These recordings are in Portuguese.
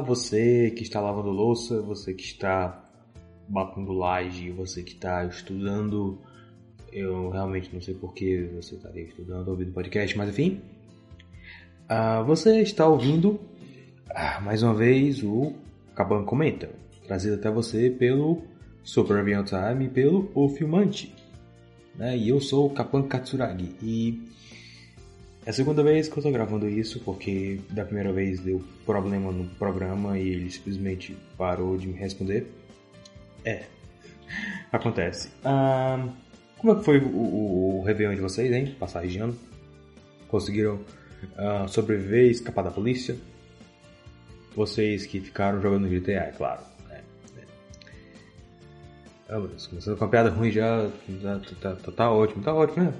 Você que está lavando louça, você que está batendo laje, você que está estudando. Eu realmente não sei por que você estaria estudando, ouvindo podcast, mas enfim. Uh, você está ouvindo uh, mais uma vez o Caban Comenta, trazido até você pelo Super Avião Time e pelo O Filmante. Né? E eu sou o Kapan Katsuragi e é a segunda vez que eu tô gravando isso, porque da primeira vez deu problema no programa e ele simplesmente parou de me responder. É, acontece. Como é que foi o, o, o Réveillon de vocês, hein? Passagem de ano? Conseguiram sobreviver e escapar da polícia? Vocês que ficaram jogando GTA, é claro. Né? É. Ah, começando com a piada ruim já, já tá, tá, tá, ótimo, tá ótimo, né?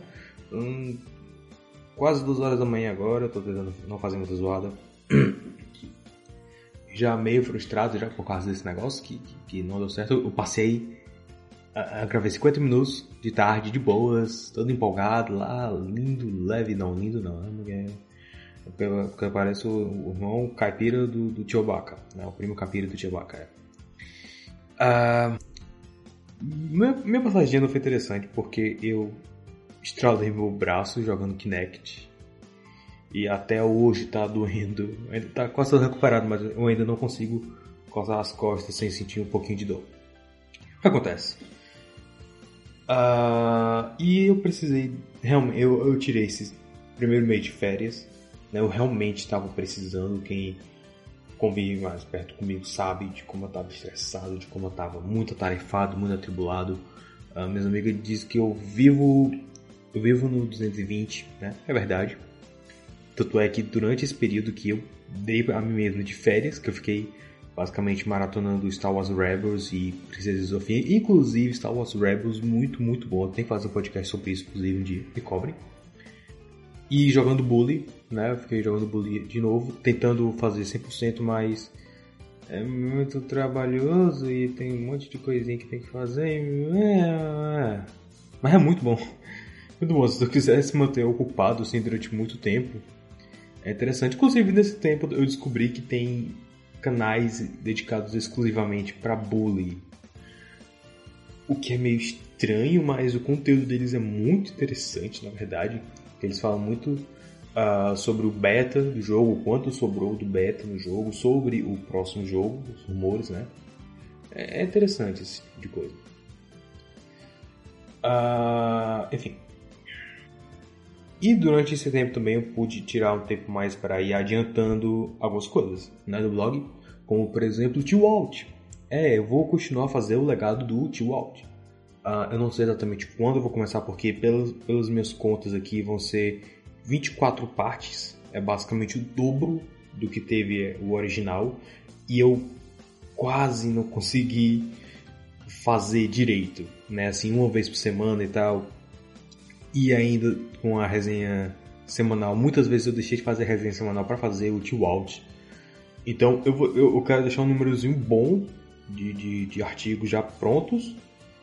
Hum, quase duas horas da manhã agora, tô tentando não fazer muita zoada. já meio frustrado já por causa desse negócio que, que, que não deu certo. Eu passei, a, gravei 50 minutos de tarde, de boas, todo empolgado lá, lindo, leve, não, lindo não, né? Porque, porque parece o, irmão caipira do, do Chewbacca, né? O primo caipira do Chewbacca, é. Uh, minha, minha passagem foi interessante porque eu estralei meu braço jogando Kinect. E até hoje tá doendo. Ainda tá quase recuperado, mas eu ainda não consigo coçar as costas sem sentir um pouquinho de dor. O que acontece? Uh, e eu precisei. Realmente, eu, eu tirei esse primeiro mês de férias. Né, eu realmente estava precisando. Quem convive mais perto comigo sabe de como eu estava estressado, de como eu estava muito atarefado, muito atribulado. Uh, minhas amigas dizem que eu vivo eu vivo no 220, né? É verdade. Tanto é que durante esse período que eu dei a mim mesmo de férias, que eu fiquei basicamente maratonando Star Wars Rebels e Princesa Sofia, inclusive Star Wars Rebels, muito, muito bom. Tem que fazer um podcast sobre isso, inclusive, um dia, me cobrem. E jogando Bully, né? Eu fiquei jogando Bully de novo, tentando fazer 100%, mas é muito trabalhoso e tem um monte de coisinha que tem que fazer. É... Mas é muito bom. Bom, se eu quiser se manter ocupado assim durante muito tempo, é interessante. Inclusive, nesse tempo eu descobri que tem canais dedicados exclusivamente para bullying. O que é meio estranho, mas o conteúdo deles é muito interessante, na verdade. Eles falam muito uh, sobre o beta do jogo, quanto sobrou do beta no jogo, sobre o próximo jogo, os rumores, né? É interessante esse tipo de coisa. Uh, enfim, e durante esse tempo também eu pude tirar um tempo mais para ir adiantando algumas coisas né, do blog, como por exemplo o Tio Walt. É, eu vou continuar a fazer o legado do Tio Walt. Uh, eu não sei exatamente quando eu vou começar, porque pelas, pelas minhas contas aqui vão ser 24 partes, é basicamente o dobro do que teve o original, e eu quase não consegui fazer direito, né? Assim, uma vez por semana e tal e ainda com a resenha semanal. Muitas vezes eu deixei de fazer resenha semanal para fazer o Tio Out. Então eu, vou, eu, eu, quero deixar um númerozinho bom de, de, de, artigos já prontos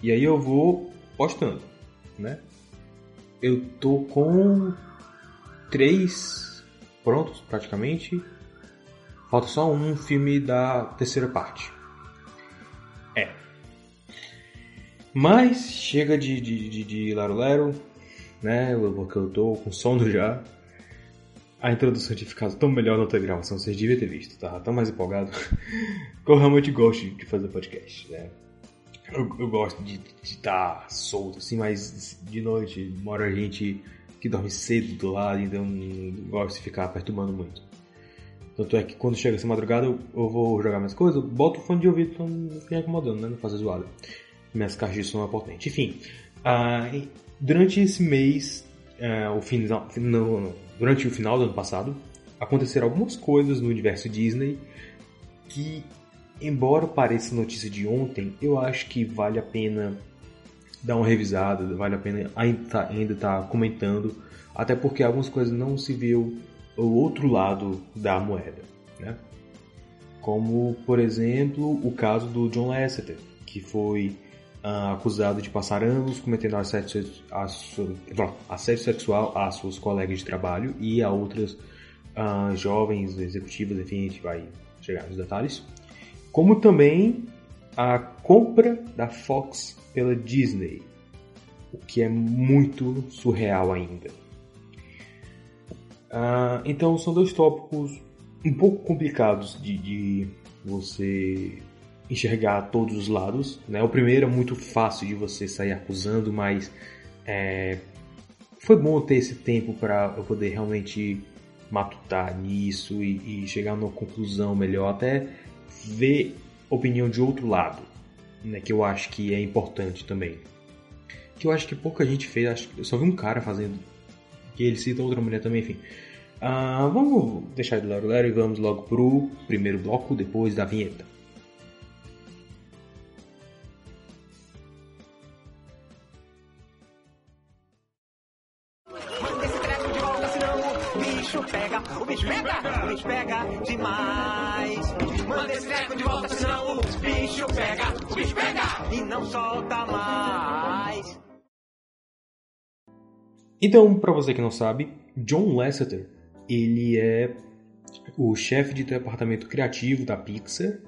e aí eu vou postando, né? Eu tô com três prontos praticamente. Falta só um filme da terceira parte. É. Mas chega de, de, de, de Laro Lero né? Porque eu tô com sono já. A introdução tinha ficado tão melhor na outra gravação, vocês deviam ter visto, tá? Tão mais empolgado. eu realmente gosto de fazer podcast, né? Eu, eu gosto de estar tá solto, assim, mas de noite mora gente que dorme cedo do lado, então não gosto de ficar perturbando muito. Tanto é que quando chega essa madrugada eu, eu vou jogar minhas coisas, boto o fone de ouvido pra não ficar incomodando, né? Não fazer zoada. Minhas caixas de som é potente. Enfim, uh, Durante esse mês, é, o final, no, durante o final do ano passado, aconteceram algumas coisas no universo Disney que embora pareça notícia de ontem, eu acho que vale a pena dar uma revisada, vale a pena ainda tá, ainda tá comentando, até porque algumas coisas não se viu o outro lado da moeda, né? Como, por exemplo, o caso do John Lasseter, que foi uh, acusado de passar anos cometendo assédio, assédio sexual a suas colegas de trabalho e a outras uh, jovens executivas, enfim, a gente vai chegar nos detalhes. Como também a compra da Fox pela Disney, o que é muito surreal ainda. Uh, então são dois tópicos um pouco complicados de, de você enxergar todos os lados. Né? O primeiro é muito fácil de você sair acusando, mas é, foi bom ter esse tempo para eu poder realmente matutar nisso e, e, chegar numa conclusão melhor, até ver opinião de outro lado, né? que eu acho que é importante também. Que eu acho que pouca gente fez, acho, eu só vi um cara fazendo, que ele cita outra mulher também, enfim. Uh, vamos deixar de lado e vamos logo pro primeiro bloco depois da vinheta. Então, para você que não sabe, John Lasseter, ele é o chefe de departamento criativo da Pixar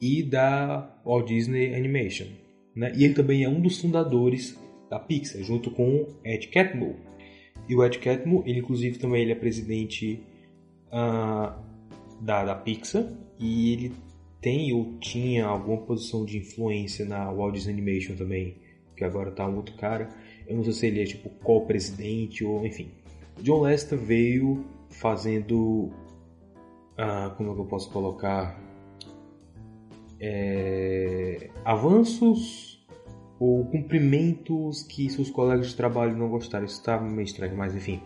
e da Walt Disney Animation, né? E ele também é um dos fundadores da Pixar, junto com Ed Catmull. E o Ed Catmull, ele inclusive também ele é presidente uh, da, da Pixar e ele tem ou tinha alguma posição de influência na Walt Disney Animation também, que agora tá um outro cara. Eu não sei se ele é tipo co-presidente ou enfim. John Lester veio fazendo. Ah, como é que eu posso colocar? É, avanços ou cumprimentos que seus colegas de trabalho não gostaram. Isso estava meio estranho, mas enfim.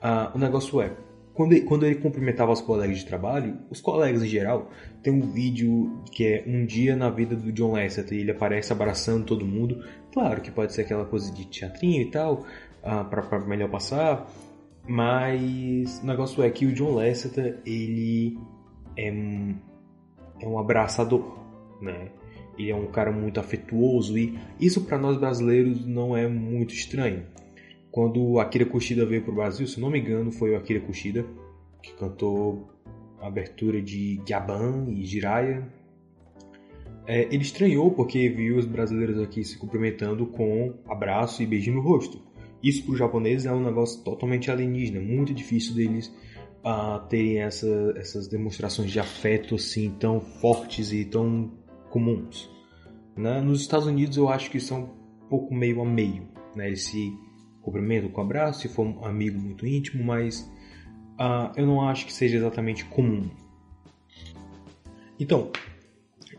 Ah, o negócio é: quando ele, quando ele cumprimentava os colegas de trabalho, os colegas em geral, tem um vídeo que é um dia na vida do John Lasseter e ele aparece abraçando todo mundo. Claro que pode ser aquela coisa de teatrinho e tal, uh, para melhor passar, mas o negócio é que o John Lasseter, ele é um, é um abraçador, né? Ele é um cara muito afetuoso e isso para nós brasileiros não é muito estranho quando o Akira Kushida veio para o Brasil, se não me engano, foi o Akira Kushida que cantou a abertura de Gaban e Jiraiya. É, ele estranhou porque viu os brasileiros aqui se cumprimentando com abraço e beijinho no rosto. Isso para os japoneses é um negócio totalmente alienígena, muito difícil deles uh, terem essa, essas demonstrações de afeto assim tão fortes e tão comuns. Né? Nos Estados Unidos eu acho que são um pouco meio a meio. Né? Eles se cumprimento com abraço, se for um amigo muito íntimo, mas uh, eu não acho que seja exatamente comum. Então,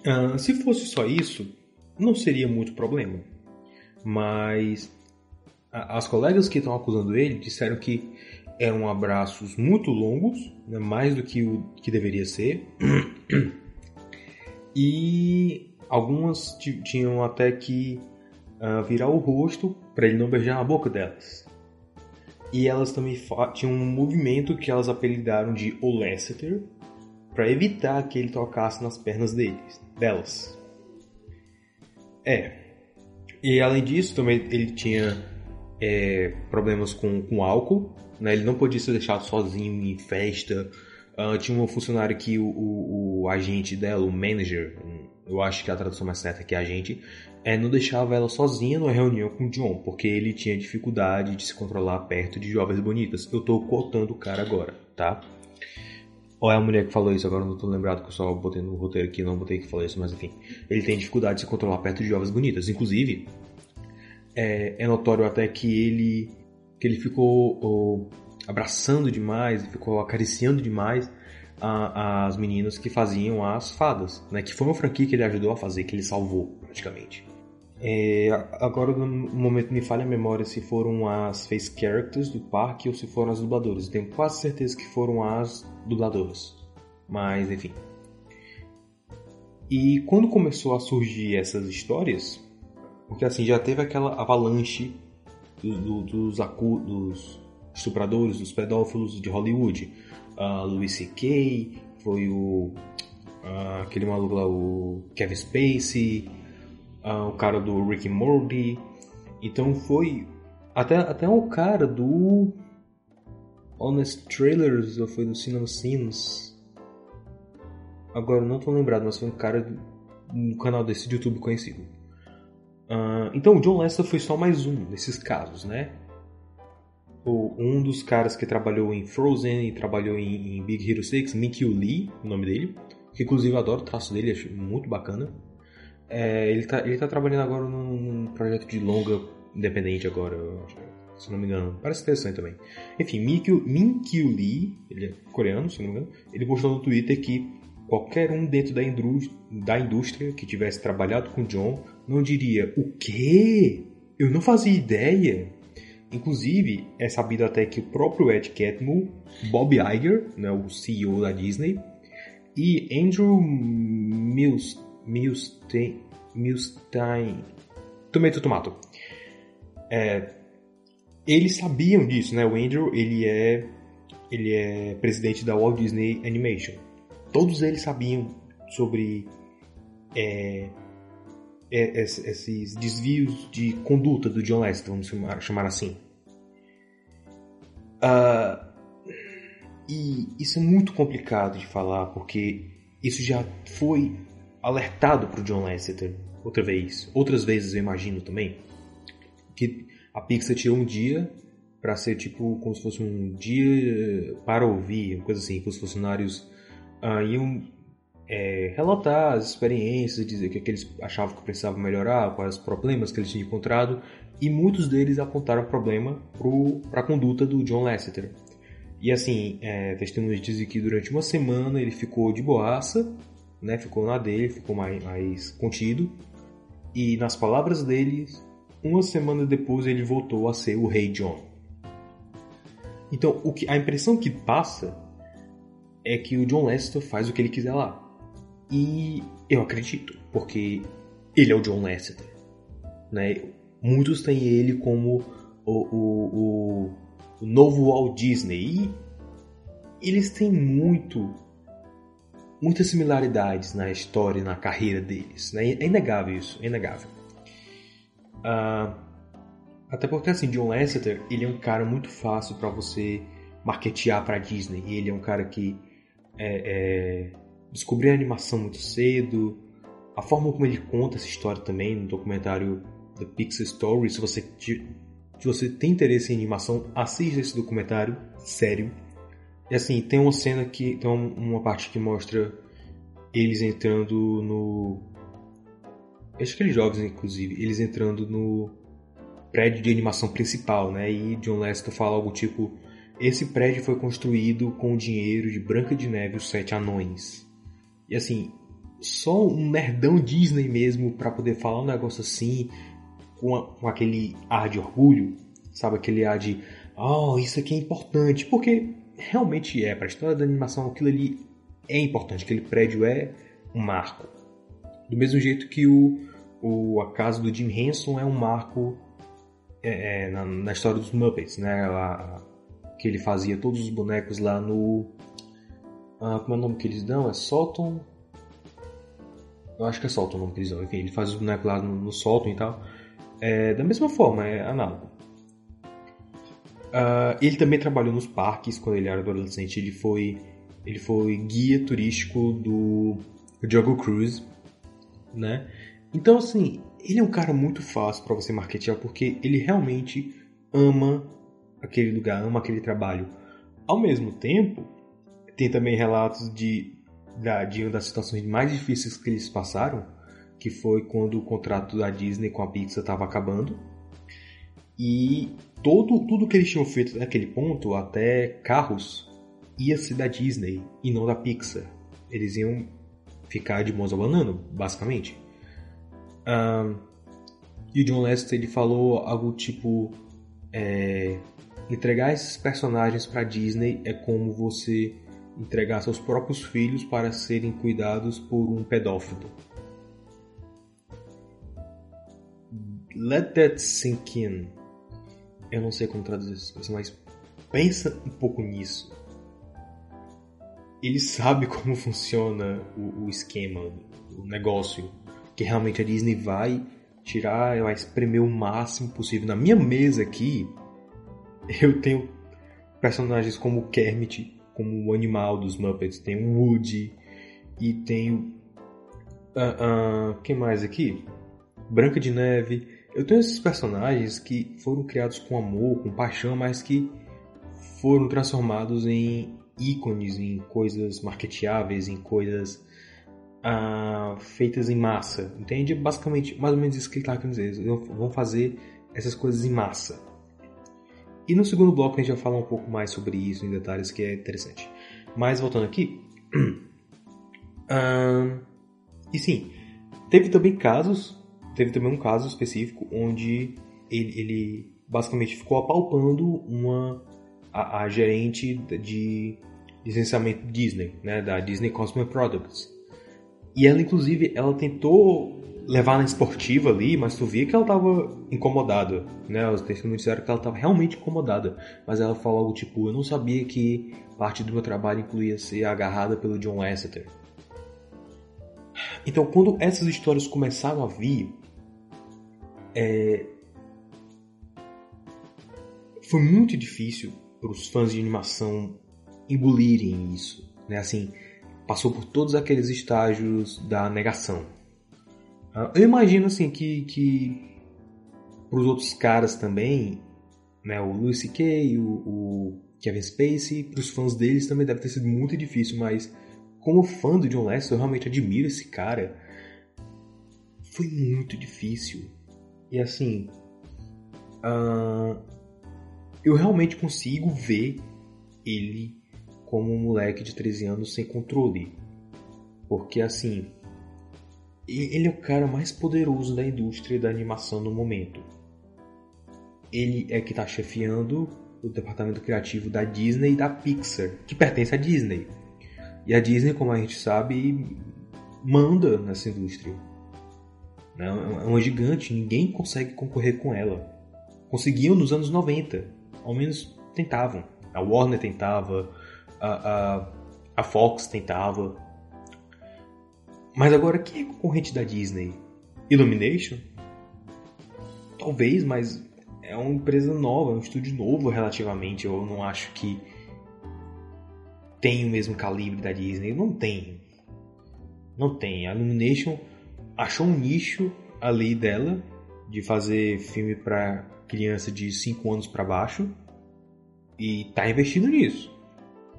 uh, se fosse só isso, não seria muito problema. Mas uh, as colegas que estão acusando ele disseram que eram abraços muito longos, né, mais do que o que deveria ser. e algumas tinham até que virar o rosto para ele não beijar a boca delas. E elas também tinham um movimento que elas apelidaram de O Lasseter para evitar que ele tocasse nas pernas deles, delas. É. E além disso, também ele tinha é, problemas com, com álcool, né? ele não podia ser deixado sozinho em festa. Uh, tinha um funcionário que o, o, o agente dela, o manager, eu acho que a tradução mais certa que a gente, é, não deixava ela sozinha numa reunião com o John, porque ele tinha dificuldade de se controlar perto de jovens bonitas. Eu tô cotando o cara agora, tá? Ou é a mulher que falou isso, agora não tô lembrado que eu só botei no roteiro aqui, não botei que falou isso, mas enfim. Ele tem dificuldade de se controlar perto de jovens bonitas. Inclusive, é, é notório até que ele, que ele ficou oh, abraçando demais, ficou acariciando demais as meninas que faziam as fadas, né? Que foi uma franquia que ele ajudou a fazer, que ele salvou praticamente. É, agora no momento me falha a memória se foram as face characters do parque ou se foram as dubladoras. tenho quase certeza que foram as dubladoras. Mas enfim. E quando começou a surgir essas histórias, porque assim já teve aquela avalanche do, do, dos, acu, dos estupradores, dos pedófilos de Hollywood. Uh, Louis C.K., foi o. Uh, aquele maluco lá, o Kevin Spacey, uh, o cara do Rick Morty. Então foi. Até, até o cara do. Honest Trailers, ou foi do Cinema Sins. Agora não tô lembrado, mas foi um cara no canal desse de YouTube conhecido. Uh, então o John Lester foi só mais um desses casos, né? O, um dos caras que trabalhou em Frozen e trabalhou em, em Big Hero 6, Mickey Lee, o nome dele, que inclusive eu adoro o traço dele, acho muito bacana. É, ele, tá, ele tá trabalhando agora num projeto de longa independente agora, se não me engano. Parece interessante também. Enfim, Minkyu, Minkyu Lee, ele é coreano, se não me engano, ele postou no Twitter que qualquer um dentro da, da indústria que tivesse trabalhado com John não diria: O quê? Eu não fazia ideia. Inclusive, é sabido até que o próprio Ed Catmull, Bob Iger, né, o CEO da Disney, e Andrew Milstein, Milstein, Milstein Tomato Tomato, é, eles sabiam disso, né? O Andrew, ele é, ele é presidente da Walt Disney Animation. Todos eles sabiam sobre é, esses desvios de conduta do John Lester, vamos chamar, assim. Uh, e isso é muito complicado de falar, porque isso já foi alertado para o John Lasseter outra vez. Outras vezes eu imagino também. Que a Pixar tirou um dia para ser tipo como se fosse um dia para ouvir, uma coisa assim, que os funcionários uh, iam é, relatar as experiências, dizer o que, é que eles achavam que precisavam melhorar, quais os problemas que eles tinham encontrado, e muitos deles apontaram problema para a conduta do John Lasseter. E assim, é, testemunhas dizem que durante uma semana ele ficou de boaça, né, ficou na dele, ficou mais, mais contido, e nas palavras dele, uma semana depois ele voltou a ser o Rei John. Então, o que, a impressão que passa é que o John Lasseter faz o que ele quiser lá. E eu acredito, porque ele é o John Lasseter. Né? Muitos têm ele como o, o, o, o novo Walt Disney. E eles têm muito muitas similaridades na história e na carreira deles. Né? É inegável isso, é inegável. Uh, até porque assim, John Lasseter, ele é um cara muito fácil para você marketear para Disney. Ele é um cara que é, é descobri a animação muito cedo, a forma como ele conta essa história também no documentário The Pixar Story. Se você, se você tem interesse em animação, assista esse documentário, sério. E assim, tem uma cena que. Tem uma parte que mostra eles entrando no. Acho que eles jovens, inclusive, eles entrando no prédio de animação principal, né? E John Lester fala algo tipo: Esse prédio foi construído com o dinheiro de Branca de Neve e os Sete Anões. E assim, só um nerdão Disney mesmo para poder falar um negócio assim, com, a, com, aquele ar de orgulho, sabe? Aquele ar de, oh, isso aqui é importante, porque realmente é, para a história da animação, aquilo ali é importante, aquele prédio é um marco. Do mesmo jeito que o, o a casa do Jim Henson é um marco é, é, na, na, história dos Muppets, né? A, que ele fazia todos os bonecos lá no ah, como é o nome que eles dão? É Solton? Eu acho que é Solton o nome que eles dão. Enfim, ele faz os bonecos lá no, no Solton e tal. É, da mesma forma, é análogo. Uh, ele também trabalhou nos parques quando ele era adolescente. Ele foi, ele foi guia turístico do Jungle Cruise, né? Então, assim, ele é um cara muito fácil para você marketear porque ele realmente ama aquele lugar, ama aquele trabalho. Ao mesmo tempo, tem também relatos de, de uma das situações mais difíceis que eles passaram, que foi quando o contrato da Disney com a Pixar estava acabando. E todo, tudo que eles tinham feito naquele ponto, até carros, ia ser da Disney e não da Pixar. Eles iam ficar de mãos abanando, basicamente. Um, e o John Lester ele falou algo tipo: é, entregar esses personagens para Disney é como você entregar seus próprios filhos para serem cuidados por um pedófilo. Let that sink in. Eu não sei como traduzir isso, mas pensa um pouco nisso. Ele sabe como funciona o, o esquema, o negócio, que realmente a Disney vai tirar, vai espremer o máximo possível. Na minha mesa aqui, eu tenho personagens como Kermit, como o animal dos Muppets, tem o Woody e tem uh, uh, quem mais aqui? Branca de Neve. Eu tenho esses personagens que foram criados com amor, com paixão, mas que foram transformados em ícones, em coisas marketeáveis, em coisas uh, feitas em massa. Entende? Basicamente, mais ou menos isso que ele está querendo dizer. Vão fazer essas coisas em massa. E no segundo bloco a gente vai falar um pouco mais sobre isso em detalhes, que é interessante. Mas voltando aqui. uh, e sim, teve também casos teve também um caso específico onde ele, ele basicamente ficou apalpando uma a, a, gerente de licenciamento Disney, né, da Disney Consumer Products. E ela inclusive ela tentou levar na esportiva ali, mas tu via que ela estava incomodada, né? Os testemunhos disseram que ela estava realmente incomodada, mas ela falou algo tipo, eu não sabia que parte do meu trabalho incluía ser agarrada pelo John Lasseter. Então, quando essas histórias começaram a vir, é... Foi muito difícil para os fãs de animação engolirem isso, né? Assim, passou por todos aqueles estágios da negação. Ah, eu imagino assim que, que para os outros caras também, né, o Louis C.K., o, o Kevin Spacey, para os fãs deles também deve ter sido muito difícil, mas como fã do John Lester, eu realmente admiro esse cara. Foi muito difícil. E assim, uh, eu realmente consigo ver ele como um moleque de 13 anos sem controle. Porque assim, ele é o cara mais poderoso da indústria da animação no momento. Ele é que está chefiando o departamento criativo da Disney e da Pixar, que pertence à Disney. E a Disney, como a gente sabe, manda nessa indústria. Né? É uma gigante, ninguém consegue concorrer com ela. Conseguiam nos anos 90, ao menos tentavam. A Warner tentava, a, a, a Fox tentava. Mas agora quem é concorrente da Disney? Illumination? Talvez, mas é uma empresa nova, é um estúdio novo relativamente. Eu não acho que tem o mesmo calibre da Disney. Não tem. Não tem. A Illumination achou um nicho ali dela de fazer filme para criança de 5 anos para baixo e tá investindo nisso.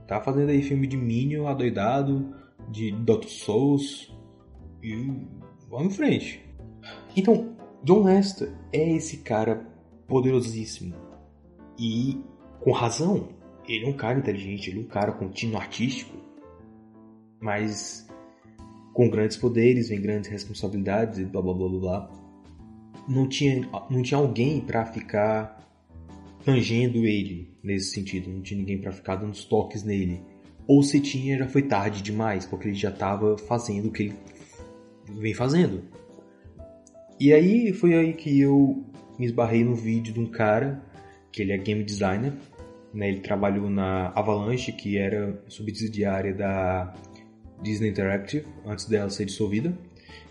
Tá fazendo aí filme de Minion adoidado, de Dr. Souls e vamos em frente. Então, John Lester é esse cara poderosíssimo e com razão. Ele é um cara inteligente, ele é um cara com tino artístico, mas com grandes poderes vem grandes responsabilidades e blá blá blá blá. Não tinha, não tinha alguém para ficar tangendo ele nesse sentido, não tinha ninguém para ficar dando os toques nele. Ou se tinha, já foi tarde demais, porque ele já estava fazendo o que ele vem fazendo. E aí foi aí que eu me esbarrei no vídeo de um cara, que ele é game designer, né? ele trabalhou na Avalanche, que era subsidiária da Disney Interactive, antes dela ser dissolvida.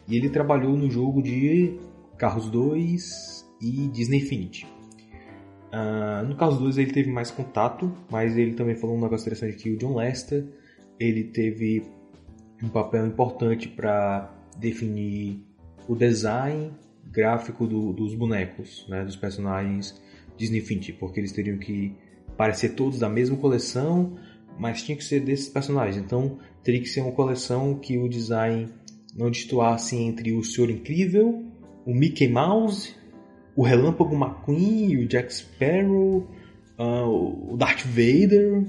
E ele trabalhou no jogo de Carros 2 e Disney Infinity. Uh, no Carros 2 ele teve mais contato, mas ele também falou um negócio interessante que o John Lester ele teve um papel importante para definir o design gráfico do, dos bonecos, né, dos personagens Disney Infinity, porque eles teriam que parecer todos da mesma coleção, mas tinha que ser desses personagens. Então teria que ser uma coleção que o design não destoasse entre o Senhor Incrível, o Mickey Mouse, o Relâmpago McQueen, o Jack Sparrow, uh, o Darth Vader.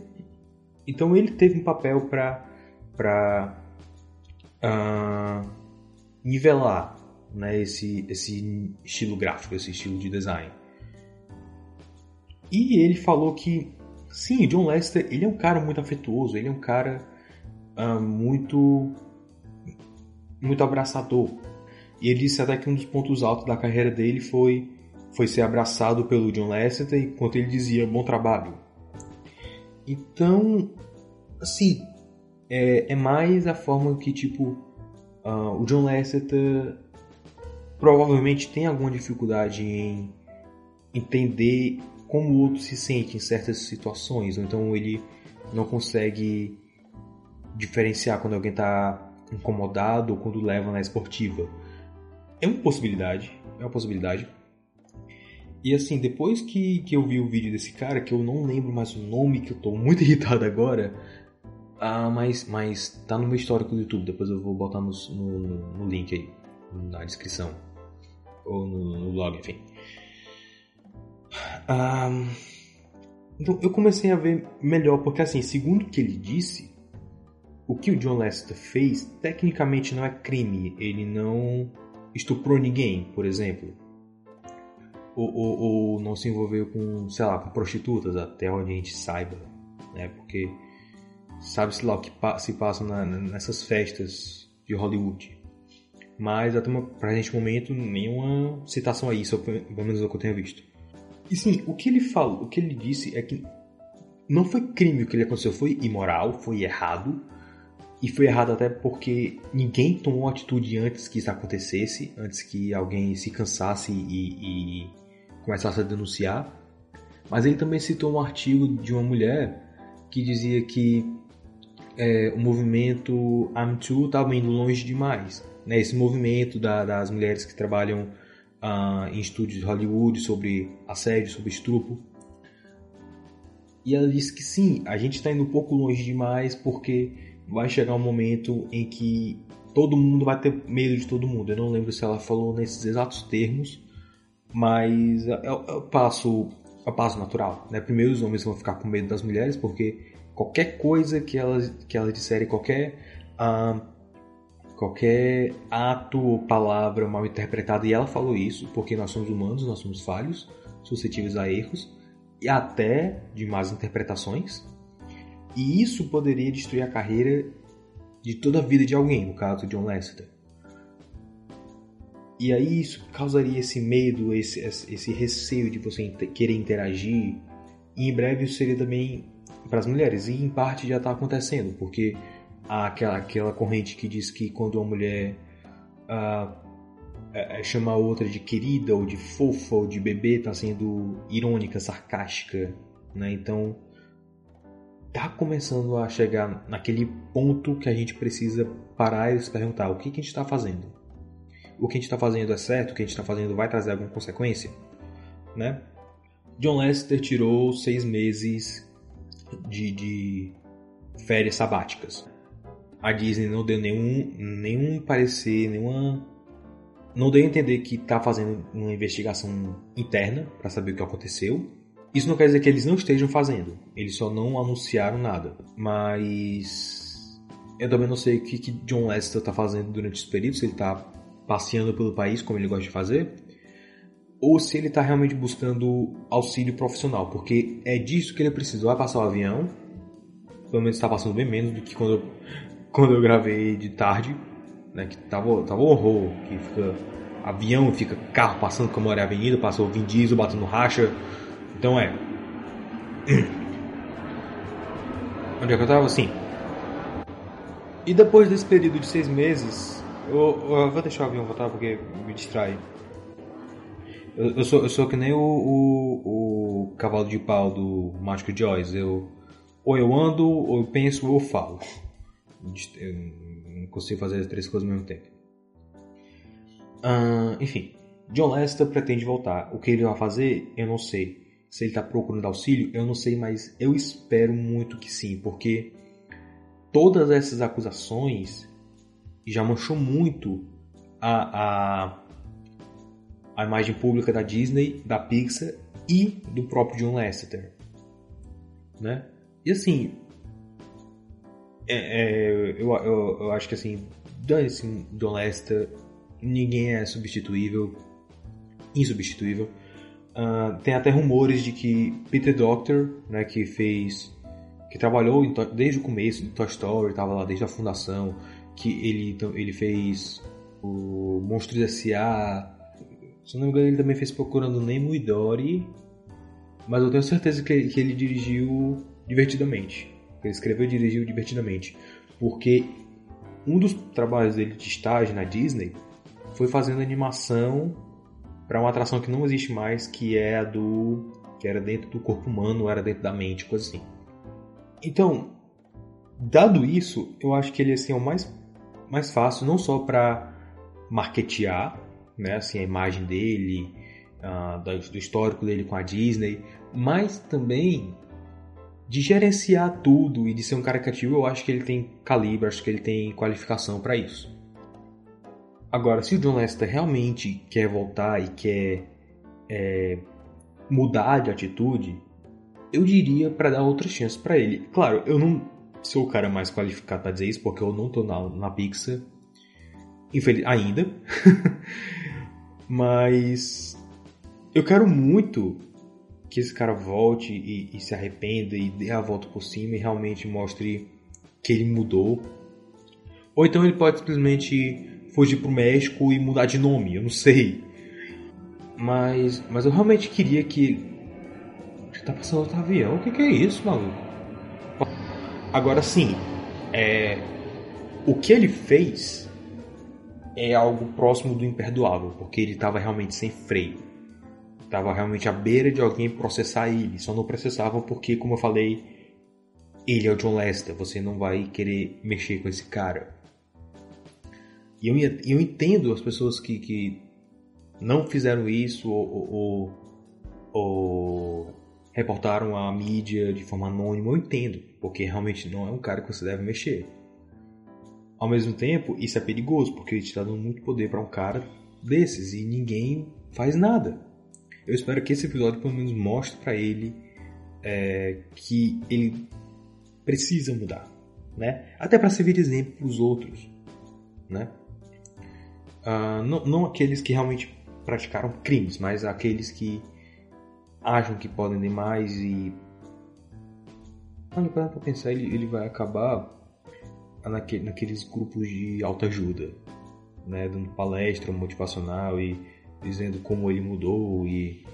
Então ele teve um papel para para uh, nivelar né, esse, esse estilo gráfico, esse estilo de design. E ele falou que Sim, John Lester, ele é um cara muito afetuoso, ele é um cara uh, muito muito abraçador. E ele disse até que um dos pontos altos da carreira dele foi foi ser abraçado pelo John Lasseter enquanto ele dizia bom trabalho. Então, assim, é, é mais a forma que tipo uh, o John Lasseter provavelmente tem alguma dificuldade em entender como o outro se sente em certas situações, ou então ele não consegue diferenciar quando alguém está incomodado ou quando leva na esportiva. É uma possibilidade, é uma possibilidade. E assim, depois que, que eu vi o vídeo desse cara, que eu não lembro mais o nome, que eu tô muito irritado agora, ah, mas, mas tá no meu histórico do YouTube, depois eu vou botar no, no, no link aí, na descrição, ou no, no blog, enfim. Ah, então eu comecei a ver melhor, porque assim, segundo o que ele disse, o que o John Lester fez tecnicamente não é crime. Ele não estuprou ninguém, por exemplo. Ou, ou, ou, não se envolveu com, sei lá, com prostitutas, até onde a gente saiba. Né? Porque sabe-se lá o que se passa na, nessas festas de Hollywood. Mas até o presente momento, nenhuma citação a isso, pelo menos o que eu tenho visto. E sim, o que ele falou, o que ele disse é que não foi crime o que ele aconteceu, foi imoral, foi errado. E foi errado até porque ninguém tomou atitude antes que isso acontecesse, antes que alguém se cansasse e, e começasse a denunciar. Mas ele também citou um artigo de uma mulher que dizia que é, o movimento I'm Too estava indo longe demais. Né? Esse movimento da, das mulheres que trabalham uh, em estúdios de Hollywood sobre assédio, sobre estupro. E ela disse que sim, a gente está indo um pouco longe demais porque vai chegar um momento em que todo mundo vai ter medo de todo mundo. Eu não lembro se ela falou nesses exatos termos, mas é, é, o passo, é passo natural. Né? Primeiro os homens vão ficar com medo das mulheres porque qualquer coisa que elas, que elas disserem, qualquer uh, qualquer ato ou palavra mal interpretada, e ela falou isso, porque nós somos humanos, nós somos falhos, suscetíveis a erros e até de más interpretações. E isso poderia destruir a carreira de toda a vida de alguém, no caso de John Lasseter. E aí isso causaria esse medo, esse, esse receio de você querer interagir. E em breve isso seria também para as mulheres. E em parte já está acontecendo, porque aquela, aquela corrente que diz que quando uma mulher uh, é, chama a outra de querida ou de fofa ou de bebê está sendo irônica, sarcástica, né? Então tá começando a chegar naquele ponto que a gente precisa parar e se perguntar o que, que a gente está fazendo. O que a gente está fazendo é certo? O que a gente está fazendo vai trazer alguma consequência? Né? John Lester tirou seis meses de, de férias sabáticas a Disney não deu nenhum, nenhum parecer, nenhuma. Não deu a entender que está fazendo uma investigação interna para saber o que aconteceu. Isso não quer dizer que eles não estejam fazendo, eles só não anunciaram nada. Mas eu também não sei o que, que John Lester está fazendo durante esse período, se ele está passeando pelo país como ele gosta de fazer, ou se ele está realmente buscando auxílio profissional, porque é disso que ele precisa. Vai passar o avião, pelo menos está passando bem menos do que quando quando eu gravei de tarde, né, que tava, tava horror, que fica avião, fica carro passando como era a avenida, passou Vin Diesel batendo racha. Então é. Onde é que eu tava? Assim. E depois desse período de seis meses, eu, eu vou deixar o avião voltar porque me distrai. Eu, eu, sou, eu sou que nem o, o, o cavalo de pau do Mágico Oz. Eu, ou eu ando, ou eu penso, ou eu falo. Eu não consigo fazer as três coisas ao mesmo tempo. Enfim, John Lester pretende voltar. O que ele vai fazer, eu não sei. Se ele está procurando auxílio, eu não sei, mas eu espero muito que sim, porque todas essas acusações já manchou muito a, a, a imagem pública da Disney, da Pixar e do próprio John Lasseter, né? E assim, é, é, eu, eu, eu, acho que assim, John Lester, ninguém é substituível, insubstituível. Uh, tem até rumores de que Peter Doctor, né, que fez que trabalhou desde o começo de Toy Story, estava lá desde a fundação, que ele, ele fez o Monstros S.A., se não me engano ele também fez Procurando Nemo e Dory, mas eu tenho certeza que ele, que ele dirigiu divertidamente. Ele escreveu e dirigiu divertidamente, porque um dos trabalhos dele de estágio na Disney foi fazendo animação para uma atração que não existe mais, que é a do que era dentro do corpo humano, era dentro da mente, coisa assim. Então, dado isso, eu acho que ele assim, é o mais, mais fácil, não só para marketear né, assim, a imagem dele, uh, do histórico dele com a Disney, mas também de gerenciar tudo e de ser um cara criativo, eu acho que ele tem calibre, acho que ele tem qualificação para isso. Agora, se o John Lester realmente quer voltar e quer é, mudar de atitude, eu diria para dar outra chance para ele. Claro, eu não sou o cara mais qualificado para dizer isso, porque eu não tô na, na Pixar, infeliz, ainda. Mas eu quero muito que esse cara volte e, e, se arrependa e dê a volta por cima e realmente mostre que ele mudou. Ou então ele pode simplesmente fugir pro México e mudar de nome, eu não sei. Mas, mas eu realmente queria que. Já tá passando outro avião? O que, que é isso, maluco? Agora sim, é... o que ele fez é algo próximo do imperdoável, porque ele estava realmente sem freio. Estava realmente à beira de alguém processar ele. Só não processavam porque, como eu falei, ele é o John Lester. Você não vai querer mexer com esse cara. E eu, eu entendo as pessoas que, que não fizeram isso ou, ou, ou reportaram a mídia de forma anônima. Eu entendo, porque realmente não é um cara que você deve mexer. Ao mesmo tempo, isso é perigoso, porque ele está dando muito poder para um cara desses e ninguém faz nada. Eu espero que esse episódio pelo menos mostre para ele é, que ele precisa mudar, né? Até para servir de exemplo para os outros, né? Uh, não, não aqueles que realmente praticaram crimes, mas aqueles que acham que podem demais e quando para pensar ele, ele vai acabar naque, naqueles grupos de autoajuda, né, dando palestra motivacional e dizendo como ele mudou e,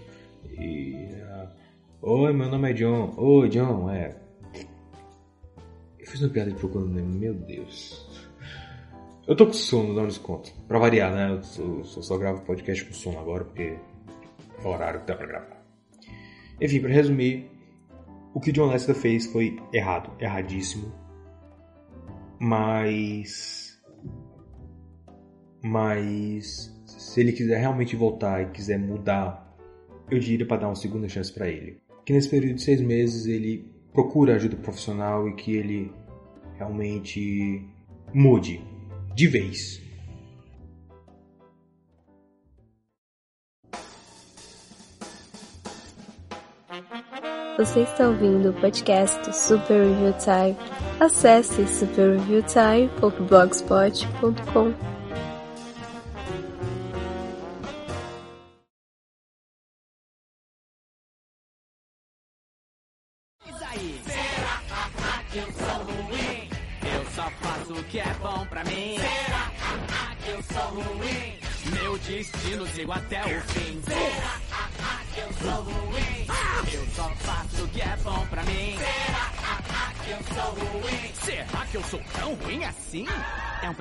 e uh, oi meu nome é John, oi John, é. Eu fiz uma piada de procurando meu Deus eu tô com sono, um desconto pra variar, né, eu só, só gravo podcast com sono agora porque é o horário que dá pra gravar enfim, para resumir o que John Lester fez foi errado, erradíssimo mas. Mas. Se ele quiser realmente voltar e quiser mudar, eu diria para dar uma segunda chance para ele. Que nesse período de seis meses ele procura ajuda profissional e que ele realmente mude de vez. Você está ouvindo o podcast Super Review Time. Acesse superreviewtime.blogspot.com.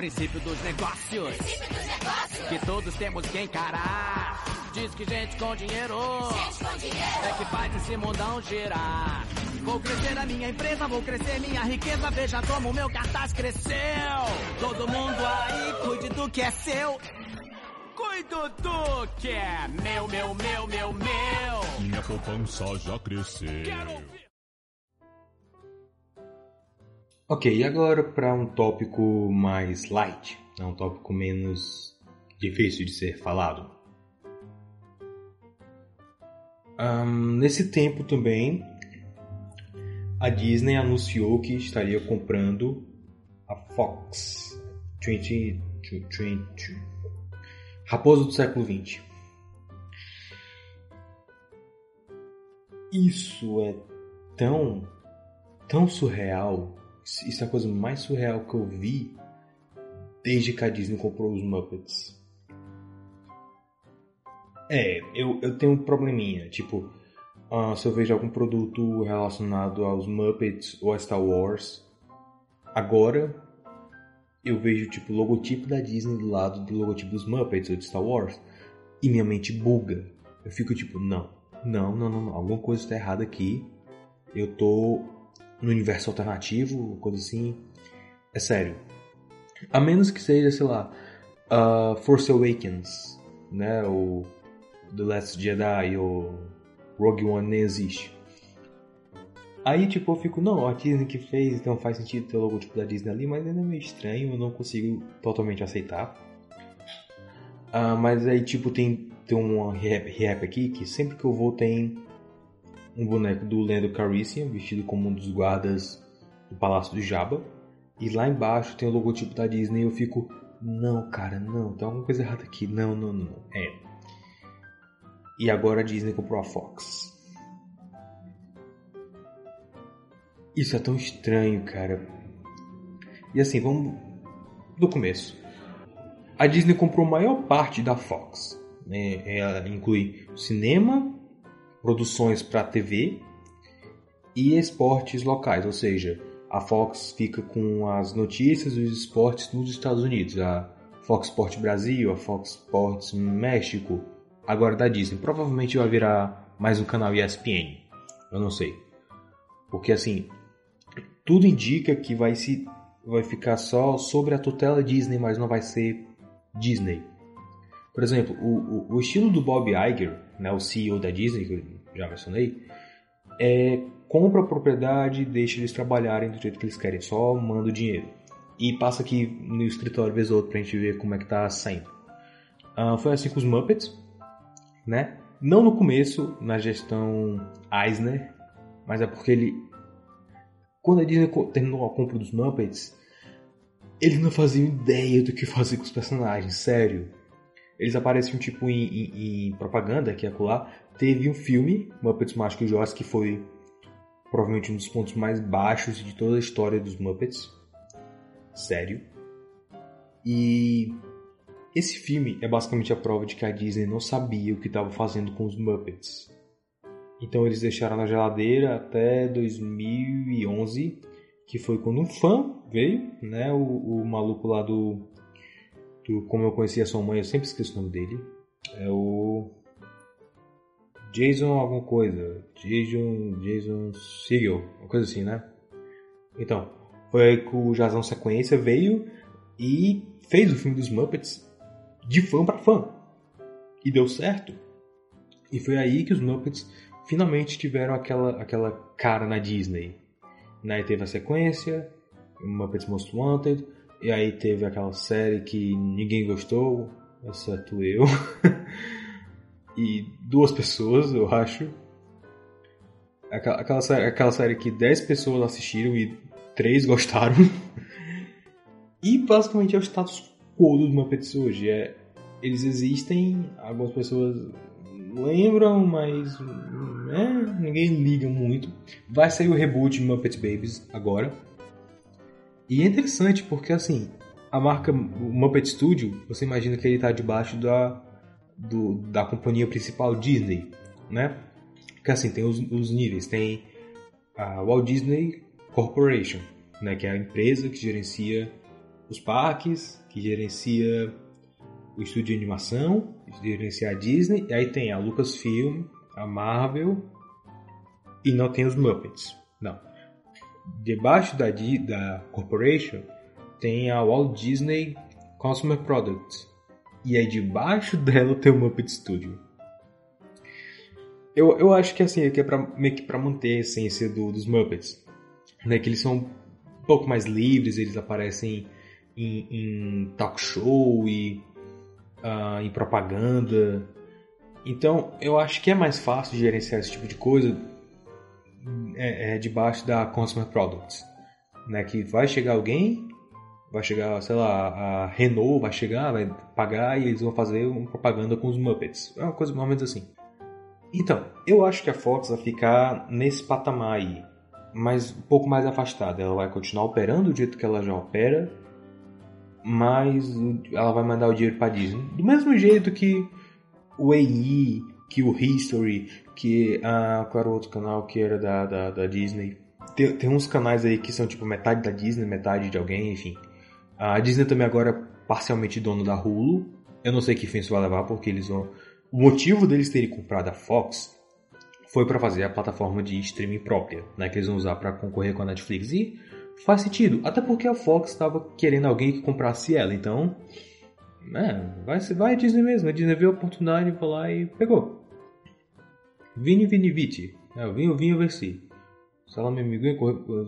princípio dos negócios. Princípio dos negócios. Que todos temos que encarar. Diz que gente com dinheiro, gente com dinheiro. é que faz esse mundão girar. Vou crescer a minha empresa, vou crescer minha riqueza. Veja como meu cartaz cresceu. Todo mundo aí, cuide do que é seu. Cuido do que é meu, meu, meu, meu, meu. Minha poupança já cresceu. Ok, agora para um tópico mais light, né? um tópico menos difícil de ser falado. Um, nesse tempo também, a Disney anunciou que estaria comprando a Fox 20, 20, Raposo do século XX. Isso é tão tão surreal. Isso é a coisa mais surreal que eu vi desde que a Disney comprou os Muppets. É, eu, eu tenho um probleminha. Tipo, uh, se eu vejo algum produto relacionado aos Muppets ou a Star Wars, agora eu vejo tipo o logotipo da Disney do lado do logotipo dos Muppets ou de Star Wars e minha mente buga. Eu fico tipo, não, não, não, não, não. alguma coisa está errada aqui. Eu tô no universo alternativo, coisa assim. É sério. A menos que seja, sei lá, uh, Force Awakens, né? Ou The Last Jedi, ou Rogue One nem existe. Aí, tipo, eu fico, não, a Disney que fez, então faz sentido ter o logotipo da Disney ali, mas ainda é meio estranho, eu não consigo totalmente aceitar. Uh, mas aí, tipo, tem, tem um rap, rap aqui que sempre que eu vou tem um boneco do Lando Calrissian, vestido como um dos guardas do Palácio do Jabba. E lá embaixo tem o logotipo da Disney e eu fico, não, cara, não, tem alguma coisa errada aqui. Não, não, não. É. E agora a Disney comprou a Fox. Isso é tão estranho, cara. E assim, vamos do começo. A Disney comprou a maior parte da Fox. Né? Ela inclui cinema, produções para TV e esportes locais, ou seja, a Fox fica com as notícias e os esportes nos Estados Unidos, a Fox Sport Brasil, a Fox Sports México, agora da Disney. Provavelmente vai virar mais um canal ESPN, eu não sei. Porque assim, tudo indica que vai se vai ficar só sobre a tutela Disney, mas não vai ser Disney. Por exemplo, o, o, o estilo do Bob Iger, né, o CEO da Disney, que eu já mencionei, é compra a propriedade e deixa eles trabalharem do jeito que eles querem, só manda o dinheiro. E passa aqui no escritório vez ou outro pra gente ver como é que tá saindo. Uh, foi assim com os Muppets, né? Não no começo, na gestão Eisner, mas é porque ele... Quando a Disney terminou a compra dos Muppets, eles não faziam ideia do que fazer com os personagens, sério. Eles apareciam tipo em, em, em propaganda, que é acolá. Teve um filme, Muppets Mágico e Oz, que foi provavelmente um dos pontos mais baixos de toda a história dos Muppets. Sério. E esse filme é basicamente a prova de que a Disney não sabia o que estava fazendo com os Muppets. Então eles deixaram na geladeira até 2011, que foi quando um fã veio, né, o, o maluco lá do do Como Eu Conheci a Sua Mãe, eu sempre esqueço o nome dele. É o. Jason alguma coisa. Jason. Jason Segel, uma coisa assim, né? Então, foi aí que o Jazão Sequência veio e fez o filme dos Muppets de fã para fã. E deu certo. E foi aí que os Muppets finalmente tiveram aquela, aquela cara na Disney. Né? teve a sequência, Muppets Most Wanted, e aí teve aquela série que ninguém gostou, exceto eu. e duas pessoas, eu acho. Aquela, aquela, série, aquela série que 10 pessoas assistiram e 3 gostaram. e basicamente é o status quo dos Muppets hoje. É, eles existem, algumas pessoas lembram, mas é, ninguém liga muito. Vai sair o reboot de Muppet Babies agora. E é interessante porque, assim, a marca Muppet Studio, você imagina que ele está debaixo da, do, da companhia principal Disney, né? Que assim, tem os, os níveis. Tem a Walt Disney Corporation, né? Que é a empresa que gerencia os parques, que gerencia o estúdio de animação, que gerencia a Disney. E aí tem a Lucasfilm, a Marvel e não tem os Muppets. Debaixo da, da corporation tem a Walt Disney Consumer Products. E aí debaixo dela tem o Muppet Studio. Eu, eu acho que assim, é é pra, meio que pra manter a essência do, dos Muppets. Né? Que eles são um pouco mais livres, eles aparecem em, em talk show e uh, em propaganda. Então eu acho que é mais fácil gerenciar esse tipo de coisa é, é debaixo da Consumer Products, né? Que vai chegar alguém, vai chegar, sei lá, a Renault vai chegar, vai pagar e eles vão fazer uma propaganda com os Muppets. É uma coisa mais ou menos assim. Então, eu acho que a Fox vai ficar nesse patamar aí. mas um pouco mais afastada. Ela vai continuar operando do jeito que ela já opera, mas ela vai mandar o dinheiro para Disney. Do mesmo jeito que o AE, que o History, que ah, qual era o outro canal que era da, da, da Disney. Tem, tem uns canais aí que são tipo metade da Disney, metade de alguém, enfim. A Disney também agora é parcialmente dono da Hulu. Eu não sei que fim isso vai levar, porque eles vão. O motivo deles terem comprado a Fox foi para fazer a plataforma de streaming própria, né, que eles vão usar para concorrer com a Netflix. E faz sentido, até porque a Fox estava querendo alguém que comprasse ela, então. É, vai, vai a Disney mesmo. A Disney viu a oportunidade, foi lá e pegou. Vini Vini Viti. É, o vinho, vinho venci. Salame amiguinho,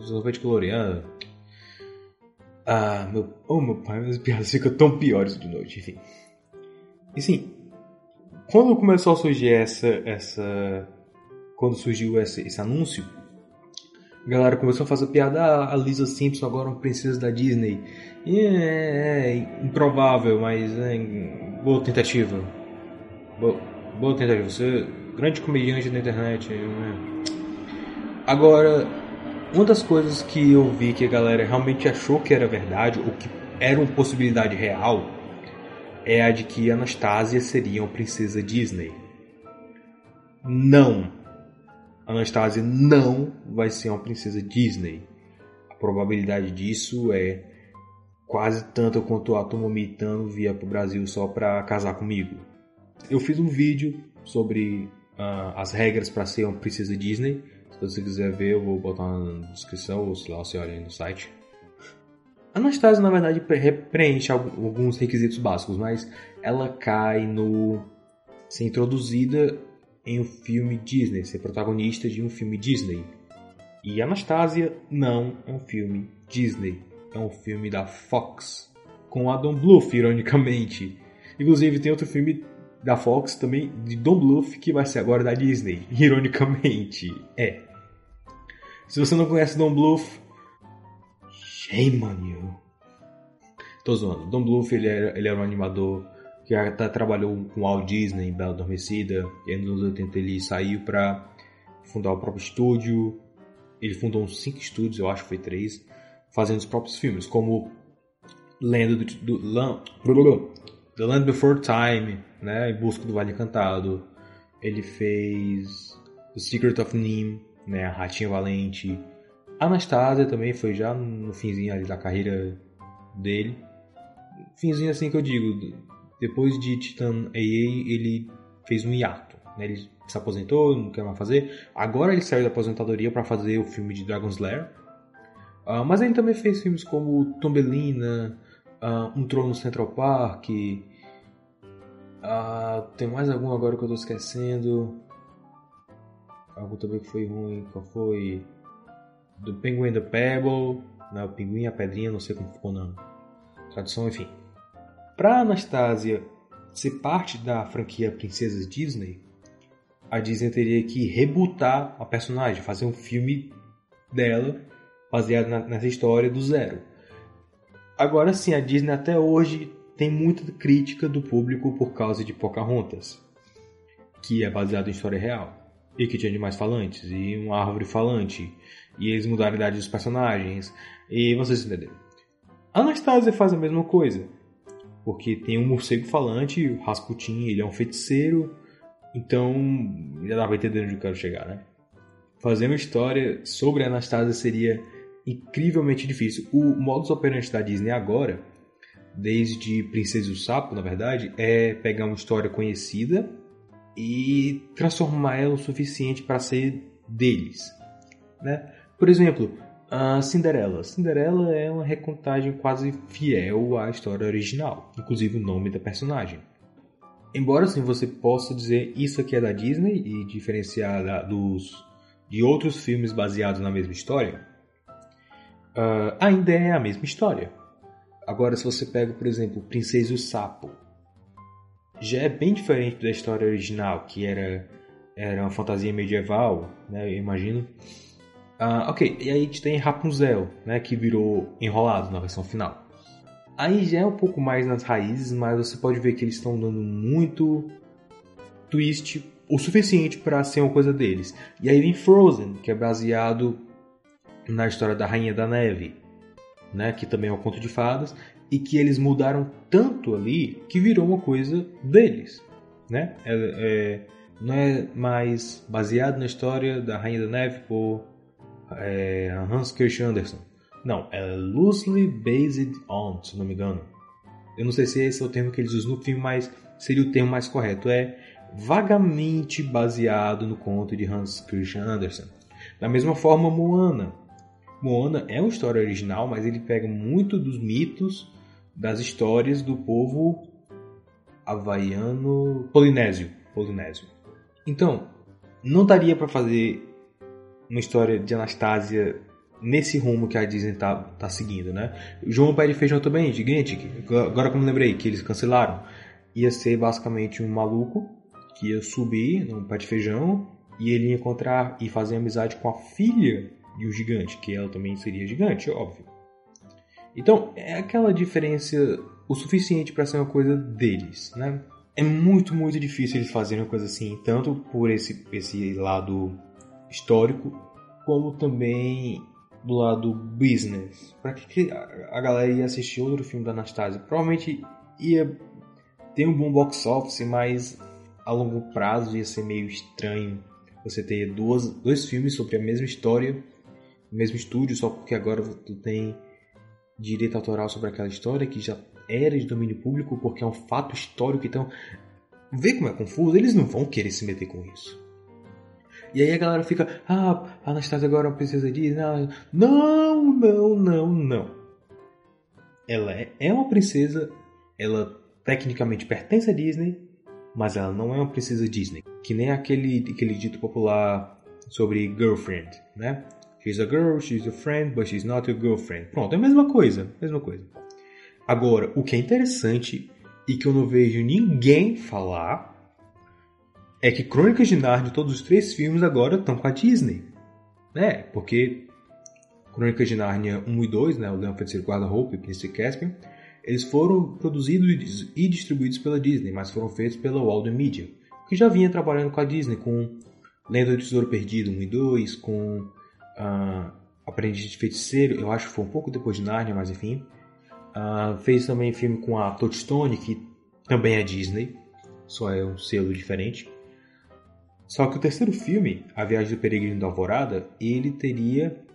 sorvete coloriano. Ah, meu, oh meu pai, as piadas ficam tão piores de noite, enfim. E sim, quando começou a surgir essa, essa, quando surgiu esse, esse anúncio, a galera começou a fazer piada, ah, a Lisa Simpson agora é uma princesa da Disney. E é, é, é improvável, mas é boa tentativa. Boa, boa tentativa. Você grande comediante da internet. Né? Agora, uma das coisas que eu vi que a galera realmente achou que era verdade, ou que era uma possibilidade real, é a de que Anastasia seria uma princesa Disney. Não. Anastasia não vai ser uma princesa Disney. A probabilidade disso é quase tanto quanto a Tomomitano via para o Brasil só para casar comigo. Eu fiz um vídeo sobre uh, as regras para ser uma princesa Disney. Se você quiser ver, eu vou botar na descrição, ou se lá você olha aí no site. Anastasia, na verdade, preenche alguns requisitos básicos, mas ela cai no ser introduzida em um filme Disney, ser protagonista de um filme Disney. E Anastasia não é um filme Disney, é um filme da Fox, com Adam Bluth, ironicamente. Inclusive, tem outro filme da Fox também, de Don Bluth, que vai ser agora da Disney, ironicamente. É. Se você não conhece Don Bluth, shame on you. Tô zoando. Don Bluth, ele era, ele era um animador que até trabalhou com Walt Disney em Bela Adormecida, e aí nos anos 80 ele saiu para fundar o próprio estúdio. Ele fundou uns cinco estúdios, eu acho que foi três, fazendo os próprios filmes, como Lenda do, do, do The Land Before Time, né, Em Busca do Vale Encantado. Ele fez The Secret of Nim, né, A Ratinha Valente. Anastasia também foi já no finzinho ali da carreira dele. Finzinho assim que eu digo, depois de Titan AA ele fez um hiato, né? Ele se aposentou, não quer mais fazer. Agora ele saiu da aposentadoria para fazer o filme de Dragon's Lair. Uh, mas ele também fez filmes como Tombelina, uh, Um Trono Central Park. Uh, tem mais algum agora que eu tô esquecendo. Algo também que foi ruim. Qual foi? Do Penguin the Pebble. Né, o Pinguim e a Pedrinha, não sei como ficou na tradução, enfim. Para Anastasia ser parte da franquia Princesas Disney, a Disney teria que rebootar a personagem, fazer um filme dela baseado nessa história do zero. Agora sim, a Disney até hoje tem muita crítica do público por causa de Pocahontas, que é baseado em história real, e que tinha animais falantes, e uma árvore falante, e eles mudaram a idade dos personagens, e vocês entenderam. Anastasia faz a mesma coisa, porque tem um morcego falante, o Rasputin, ele é um feiticeiro, então já dá pra entender onde eu quero chegar, né? Fazer uma história sobre Anastasia seria incrivelmente difícil. O modus operandi da Disney agora, desde Princesa e o Sapo, na verdade, é pegar uma história conhecida e transformar ela o suficiente para ser deles. Né? Por exemplo, a Cinderela. Cinderela é uma recontagem quase fiel à história original, inclusive o nome da personagem. Embora assim você possa dizer isso aqui é da Disney e diferenciar da, dos de outros filmes baseados na mesma história, uh, ainda é a mesma história. Agora, se você pega, por exemplo, Princesa e o Sapo, já é bem diferente da história original, que era, era uma fantasia medieval, né, eu imagino. Uh, ok, e aí a gente tem Rapunzel, né, que virou enrolado na versão final. Aí já é um pouco mais nas raízes, mas você pode ver que eles estão dando muito twist o suficiente para ser uma coisa deles. E aí vem Frozen, que é baseado na história da Rainha da Neve, né, que também é um conto de fadas, e que eles mudaram tanto ali que virou uma coisa deles, né? É, é, não é mais baseado na história da Rainha da Neve por é, Hans Christian Andersen. Não, é loosely based on, se não me engano. Eu não sei se esse é o termo que eles usam no filme, mas seria o termo mais correto. É vagamente baseado no conto de Hans Christian Andersen. Da mesma forma, Moana. Moana é uma história original, mas ele pega muito dos mitos das histórias do povo havaiano polinésio. polinésio. Então, não daria para fazer uma história de Anastasia nesse rumo que a Disney tá, tá seguindo, né? João Pé de Feijão também, gigante, agora como lembrei, que eles cancelaram, ia ser basicamente um maluco que ia subir no pé de feijão e ele ia encontrar e fazer amizade com a filha de um gigante, que ela também seria gigante, óbvio. Então, é aquela diferença o suficiente para ser uma coisa deles, né? É muito, muito difícil eles fazerem uma coisa assim, tanto por esse, esse lado histórico, como também do lado business. Para que a galera ia assistir outro filme da Anastasia? Provavelmente ia ter um bom box office, mas a longo prazo ia ser meio estranho você ter duas, dois filmes sobre a mesma história, mesmo estúdio, só porque agora tu tem direito autoral sobre aquela história que já era de domínio público porque é um fato histórico. Então, vê como é confuso, eles não vão querer se meter com isso. E aí a galera fica, ah, a Anastasia agora é uma princesa Disney. Não, não, não, não. Ela é, é uma princesa, ela tecnicamente pertence à Disney, mas ela não é uma princesa Disney. Que nem aquele, aquele dito popular sobre girlfriend, né? She's a girl, she's your friend, but she's not your girlfriend. Pronto, é a mesma coisa, mesma coisa. Agora, o que é interessante e que eu não vejo ninguém falar é que Crônicas de Narnia, todos os três filmes agora estão com a Disney. Né? Porque Crônicas de Narnia 1 e 2, né, o Leão Feiticeiro Guarda-Roupa e Príncipe Caspian, eles foram produzidos e distribuídos pela Disney, mas foram feitos pela Walden Media, que já vinha trabalhando com a Disney, com Lenda do Tesouro Perdido 1 e 2, com uh, Aprendiz de Feiticeiro, eu acho que foi um pouco depois de Narnia, mas enfim. Uh, fez também filme com a Touchstone, que também é Disney, só é um selo diferente. Só que o terceiro filme, A Viagem do Peregrino da Alvorada, ele teria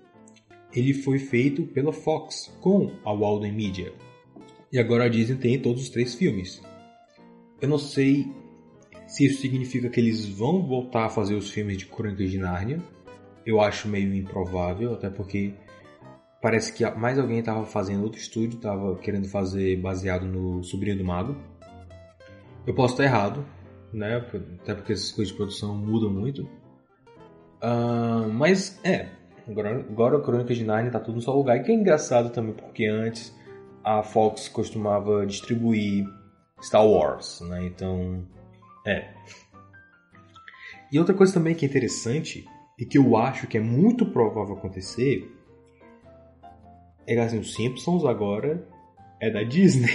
ele foi feito pela Fox com a Walden Media. E agora a Disney tem todos os três filmes. Eu não sei se isso significa que eles vão voltar a fazer os filmes de Crônicas de Nárnia. Eu acho meio improvável, até porque parece que mais alguém estava fazendo outro estúdio, estava querendo fazer baseado no Sobrinho do Mago. Eu posso estar errado, né? Até porque essas coisas de produção mudam muito. Uh, mas é, agora, agora Crônica de Narnia tá tudo no só lugar. E que é engraçado também, porque antes a Fox costumava distribuir Star Wars, né? Então, é. E outra coisa também que é interessante e que eu acho que é muito provável acontecer é que assim, os Simpsons agora é da Disney.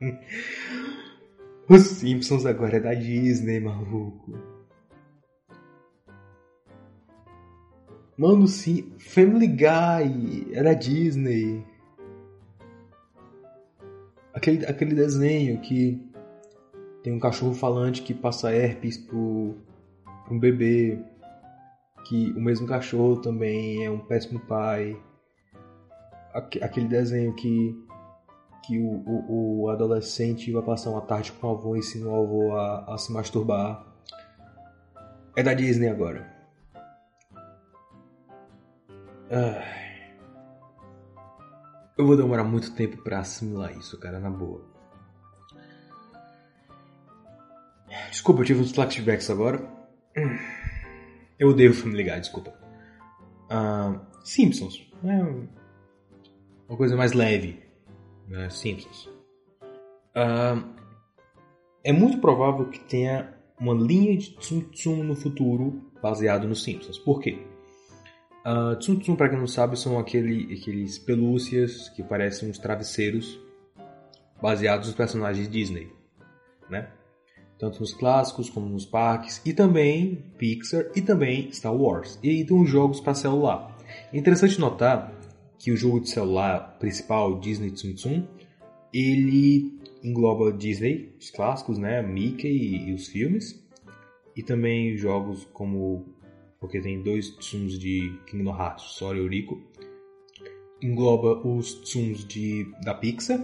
Os Simpsons agora é da Disney, maluco. Mano, sim, Family Guy é da Disney. Aquele, aquele desenho que tem um cachorro falante que passa herpes pro, pro um bebê. Que o mesmo cachorro também é um péssimo pai. Aquele desenho que que o, o, o, adolescente vai passar uma tarde com o avô e ensina o avô a, a se masturbar. É da Disney agora. Eu vou demorar muito tempo para assimilar isso, cara, na boa. Desculpa, eu tive uns flashbacks agora. Eu odeio Family Guy, desculpa. Uh, Simpsons. É uma coisa mais leve né, Simpsons. Uh, é muito provável que tenha uma linha de Tsum Tsum no futuro baseado nos Simpsons. Por quê? Uh, Tsum Tsum, para quem não sabe, são aquele, aqueles pelúcias que parecem uns travesseiros baseados nos personagens Disney, né? Tanto nos clássicos como nos parques, e também Pixar e também Star Wars. E uns jogos para celular. É interessante notar que o jogo de celular principal, Disney Tsum Tsum, ele engloba Disney, os clássicos, né? Mickey e, e os filmes. E também jogos como. Porque tem dois Tsums de Kingdom Hearts, Sora e Eurico. Engloba os Tsums de, da Pixar.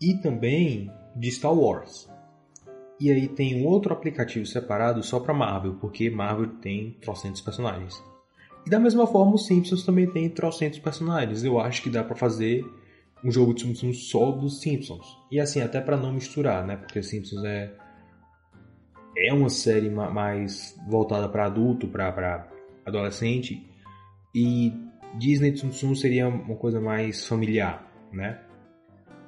E também de Star Wars. E aí tem um outro aplicativo separado só para Marvel, porque Marvel tem trocentos personagens. E da mesma forma, os Simpsons também tem trocentos personagens. Eu acho que dá para fazer um jogo de Simpsons só dos Simpsons. E assim, até para não misturar, né? Porque Simpsons é é uma série mais voltada para adulto, para adolescente, e Disney Tsum seria uma coisa mais familiar, né?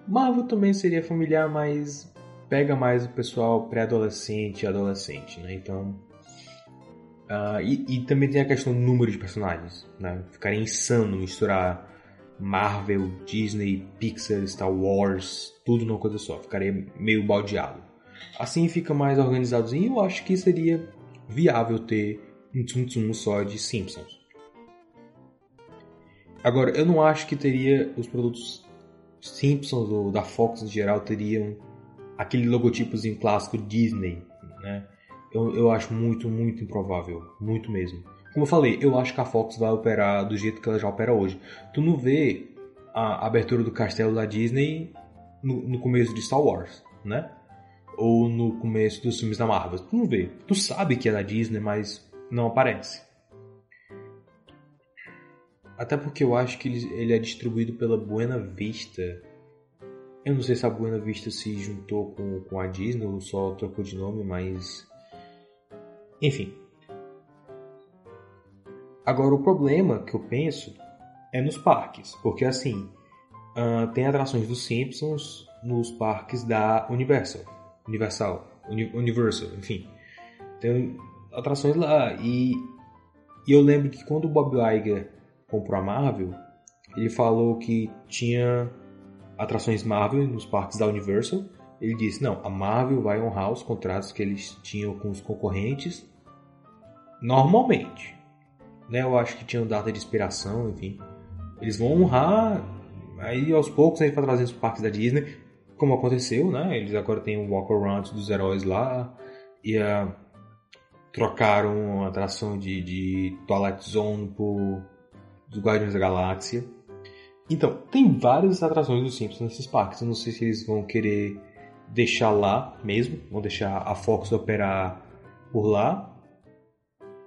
Marvel também seria familiar, mas pega mais o pessoal pré-adolescente e adolescente, né? Então, uh, e, e, também tem a questão do número de personagens, né? Ficaria insano misturar Marvel, Disney, Pixar, Star Wars, tudo numa coisa só. Ficaria meio baldeado. Assim fica mais organizadozinho. Eu acho que seria viável ter um Tsum Tsum só de Simpsons. Agora, eu não acho que teria os produtos Simpsons ou da Fox em geral teriam aquele logotipozinho clássico Disney, né? Eu, eu acho muito, muito improvável. Muito mesmo. Como eu falei, eu acho que a Fox vai operar do jeito que ela já opera hoje. Tu não vê a abertura do castelo da Disney no, no começo de Star Wars, né? Ou no começo dos filmes da Marvel. Tu não vê. Tu sabe que é da Disney, mas não aparece. Até porque eu acho que ele, ele é distribuído pela Buena Vista. Eu não sei se a Buena Vista se juntou com, com a Disney ou só trocou de nome, mas. Enfim. Agora, o problema que eu penso é nos parques, porque assim, uh, tem atrações dos Simpsons nos parques da Universal, Universal, Uni Universal, enfim. Tem atrações lá e, e eu lembro que quando o Bob Iger comprou a Marvel, ele falou que tinha atrações Marvel nos parques da Universal. Ele disse: não, a Marvel vai honrar os contratos que eles tinham com os concorrentes normalmente. Né? Eu acho que tinham data de expiração, enfim. Eles vão honrar, aí aos poucos a gente vai trazendo os parques da Disney, como aconteceu, né? Eles agora têm o Walk Around dos heróis lá, e uh, trocaram a atração de, de Twilight Zone por dos Guardiões da Galáxia. Então, tem várias atrações dos Simpsons nesses parques. Eu não sei se eles vão querer deixar lá mesmo, vão deixar a Fox operar por lá.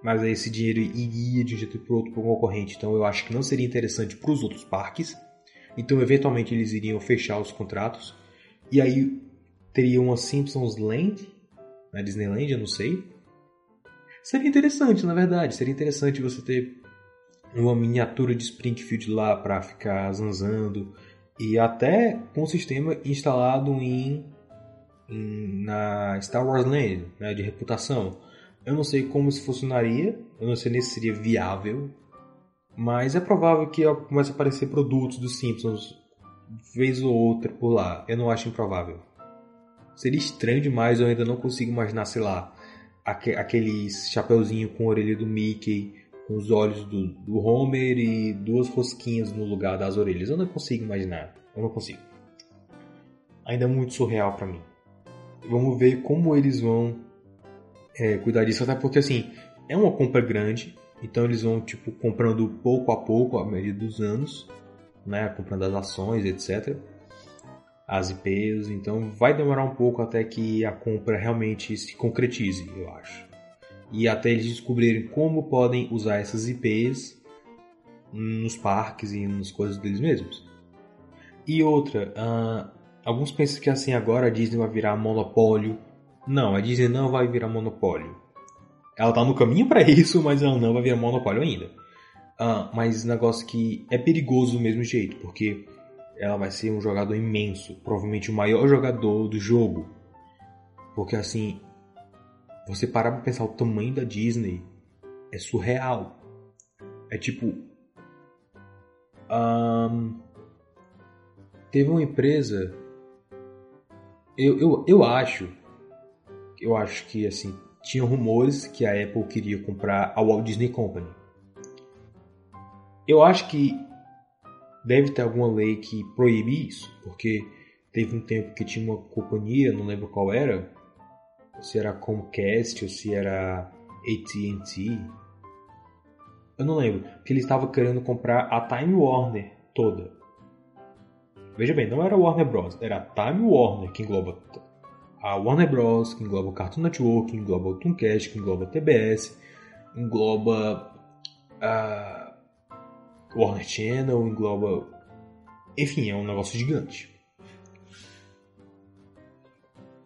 Mas aí esse dinheiro iria de um jeito para outro para um concorrente. Então eu acho que não seria interessante para os outros parques. Então eventualmente eles iriam fechar os contratos. E aí teria uma Simpsons Land, na Disneyland, eu não sei. Seria interessante, na verdade. Seria interessante você ter uma miniatura de Springfield lá para ficar zanzando e até com o sistema instalado em, em, na Star Wars Land, né, de reputação. Eu não sei como isso funcionaria, eu não sei nem se seria viável, mas é provável que comece a aparecer produtos dos Simpsons vez ou outra por lá. Eu não acho improvável. Seria estranho demais, eu ainda não consigo imaginar, sei lá, aquele chapeuzinho com a orelha do Mickey, os olhos do, do Homer e duas rosquinhas no lugar das orelhas. Eu não consigo imaginar. Eu não consigo. Ainda é muito surreal para mim. Vamos ver como eles vão é, cuidar disso, até porque assim, é uma compra grande, então eles vão tipo comprando pouco a pouco à medida dos anos, né, comprando as ações, etc. As IPs, então vai demorar um pouco até que a compra realmente se concretize, eu acho e até eles descobrirem como podem usar essas IPs nos parques e nas coisas deles mesmos. E outra, uh, alguns pensam que assim agora a Disney vai virar monopólio. Não, a Disney não vai virar monopólio. Ela está no caminho para isso, mas ela não vai virar monopólio ainda. Uh, mas negócio que é perigoso do mesmo jeito, porque ela vai ser um jogador imenso, provavelmente o maior jogador do jogo. Porque assim, você parar pra pensar o tamanho da Disney é surreal. É tipo. Um, teve uma empresa. Eu, eu, eu acho. Eu acho que assim. Tinha rumores que a Apple queria comprar a Walt Disney Company. Eu acho que deve ter alguma lei que proíbe isso, porque teve um tempo que tinha uma companhia, não lembro qual era, se era Comcast ou se era AT&T, eu não lembro, que ele estava querendo comprar a Time Warner toda. Veja bem, não era Warner Bros, era a Time Warner que engloba a Warner Bros, que engloba o Cartoon Network, que engloba o Tooncast, que engloba a TBS, engloba a Warner Channel, engloba. Enfim, é um negócio gigante.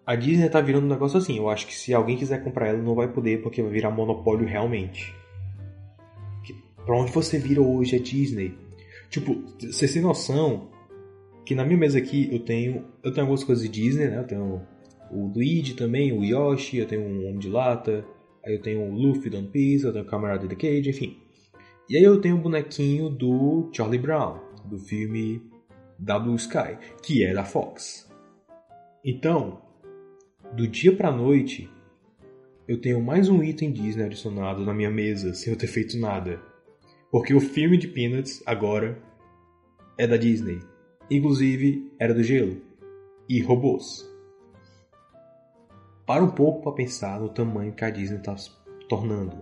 A Disney tá virando um negócio assim. Eu acho que se alguém quiser comprar ela, não vai poder porque vai virar monopólio realmente. Pra onde você vira hoje é Disney. Tipo, você tem noção que na minha mesa aqui eu tenho. Eu tenho algumas coisas de Disney, né? Eu tenho o Luigi também, o Yoshi, eu tenho um Homem de Lata, aí eu tenho o Luffy do One Piece, eu tenho o Camarada the Cage, enfim. E aí eu tenho o bonequinho do Charlie Brown, do filme W Sky, que é da Fox. Então, do dia pra noite, eu tenho mais um item Disney adicionado na minha mesa sem eu ter feito nada. Porque o filme de Peanuts agora é da Disney. Inclusive, era do gelo. E robôs. Para um pouco para pensar no tamanho que a Disney está se tornando.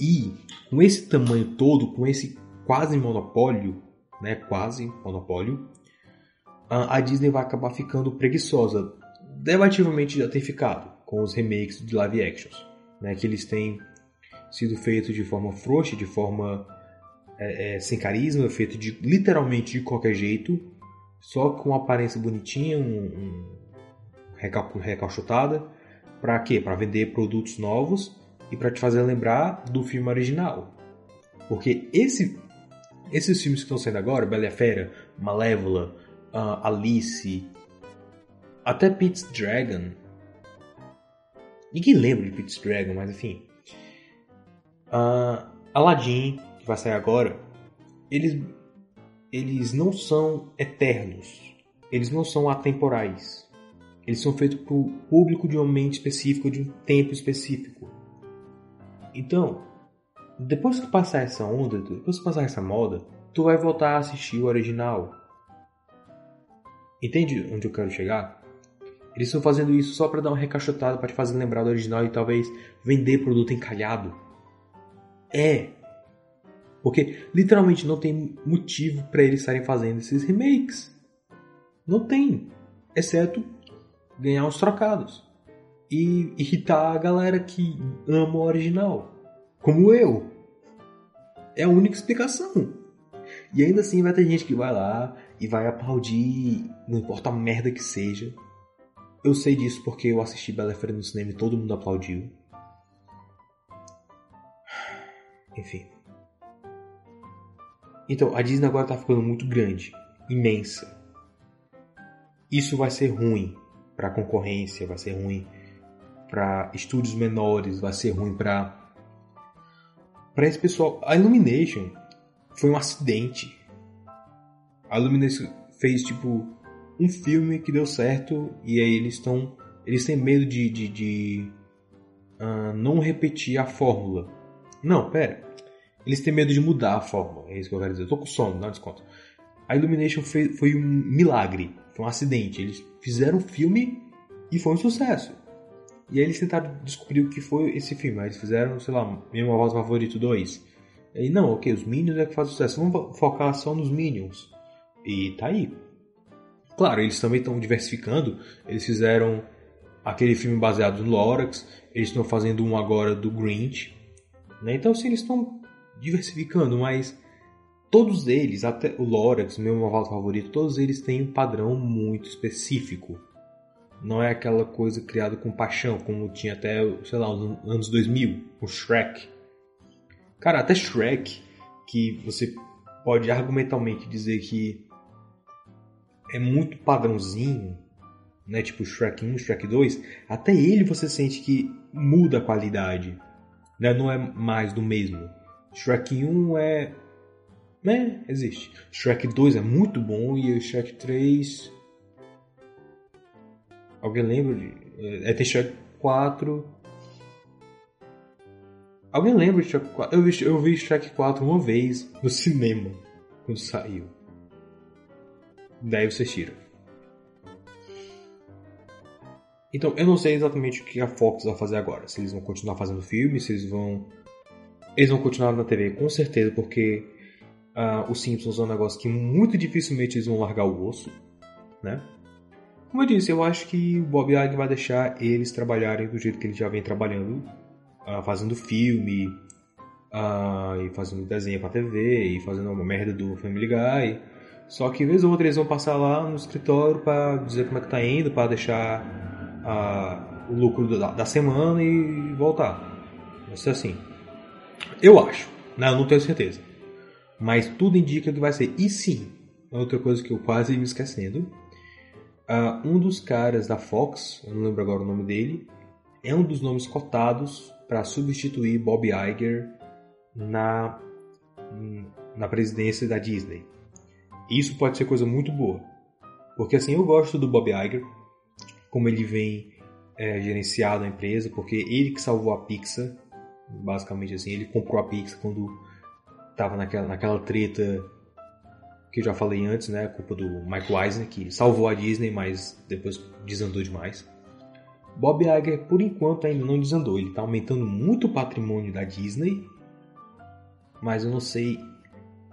E com esse tamanho todo, com esse quase monopólio, né, quase monopólio, a Disney vai acabar ficando preguiçosa. Debativamente já tem ficado com os remakes de live actions, né, que eles têm sido feitos de forma frouxa, de forma é, é, sem carisma, feito de literalmente de qualquer jeito, só com uma aparência bonitinha, um, um recal, recalchutada, para quê? Para vender produtos novos e para te fazer lembrar do filme original. Porque esse, esses filmes que estão saindo agora, Bela e a Fera, Malévola, uh, Alice, até Pete's Dragon. Ninguém lembra de Pete's Dragon, mas enfim. Uh, Aladdin, que vai sair agora, eles, eles não são eternos. Eles não são atemporais. Eles são feitos para o público de um momento específico, de um tempo específico. Então, depois que passar essa onda, depois que passar essa moda, tu vai voltar a assistir o original. Entende onde eu quero chegar? Eles estão fazendo isso só para dar uma recachotada, para te fazer lembrar do original e talvez vender produto encalhado. É. Porque literalmente não tem motivo para eles estarem fazendo esses remakes. Não tem. Exceto ganhar uns trocados. E irritar a galera que ama o original. Como eu. É a única explicação. E ainda assim vai ter gente que vai lá e vai aplaudir, não importa a merda que seja. Eu sei disso porque eu assisti Bela Fera no cinema e todo mundo aplaudiu. Enfim. Então, a Disney agora tá ficando muito grande, imensa. Isso vai ser ruim para concorrência, vai ser ruim para estúdios menores, vai ser ruim para para esse pessoal. A Illumination foi um acidente. A Illumination fez tipo um filme que deu certo e aí eles estão eles têm medo de, de, de uh, não repetir a fórmula. Não, pera. Eles têm medo de mudar a fórmula. É isso que eu quero dizer. Eu tô com sono, dá um desconto. A Illumination foi, foi um milagre. Foi um acidente. Eles fizeram um filme e foi um sucesso. E aí eles tentaram descobrir o que foi esse filme. Aí eles fizeram, sei lá, Meu Voz Favorito 2. E não, ok, os Minions é que faz sucesso. Vamos focar só nos Minions. E tá aí. Claro, eles também estão diversificando. Eles fizeram aquele filme baseado no Lorax. Eles estão fazendo um agora do Grinch. Né? Então, sim, eles estão diversificando, mas todos eles, até o Lorax, meu novato favorito, todos eles têm um padrão muito específico. Não é aquela coisa criada com paixão, como tinha até, sei lá, os anos 2000, o Shrek. Cara, até Shrek, que você pode argumentalmente dizer que é muito padrãozinho, né? Tipo Shrek 1, Shrek 2, até ele você sente que muda a qualidade. Né? Não é mais do mesmo. Shrek 1 é né? Existe. Shrek 2 é muito bom e o Shrek 3. Alguém lembra de. É, tem Shrek 4. Alguém lembra de Shrek 4? Eu vi, eu vi Shrek 4 uma vez no cinema, quando saiu. Daí vocês tiram. Então, eu não sei exatamente o que a Fox vai fazer agora. Se eles vão continuar fazendo filme, se eles vão. Eles vão continuar na TV, com certeza, porque uh, os Simpsons é um negócio que muito dificilmente eles vão largar o osso, né? Como eu disse, eu acho que o Bob Iger vai deixar eles trabalharem do jeito que eles já vem trabalhando, uh, fazendo filme, uh, e fazendo desenho pra TV, e fazendo uma merda do Family Guy. Só que vez ou outra eles vão passar lá no escritório para dizer como é que tá indo, para deixar uh, o lucro da, da, semana e voltar. Vai ser assim. Eu acho, né? eu não tenho certeza. Mas tudo indica que vai ser. E sim, outra coisa que eu quase me esquecendo Uh, um dos caras da Fox, eu não lembro agora o nome dele, é um dos nomes cotados para substituir Bob Iger na, na presidência da Disney. Isso pode ser coisa muito boa, porque assim eu gosto do Bob Iger, como ele vem é, gerenciado a empresa, porque ele que salvou a Pixar, basicamente assim, ele comprou a Pixar quando estava naquela, naquela treta que eu já falei antes, né? A culpa do Mike Eisner, que salvou a Disney, mas depois desandou demais. Bob Iger, por enquanto, ainda não desandou. Ele está aumentando muito o patrimônio da Disney, mas eu não sei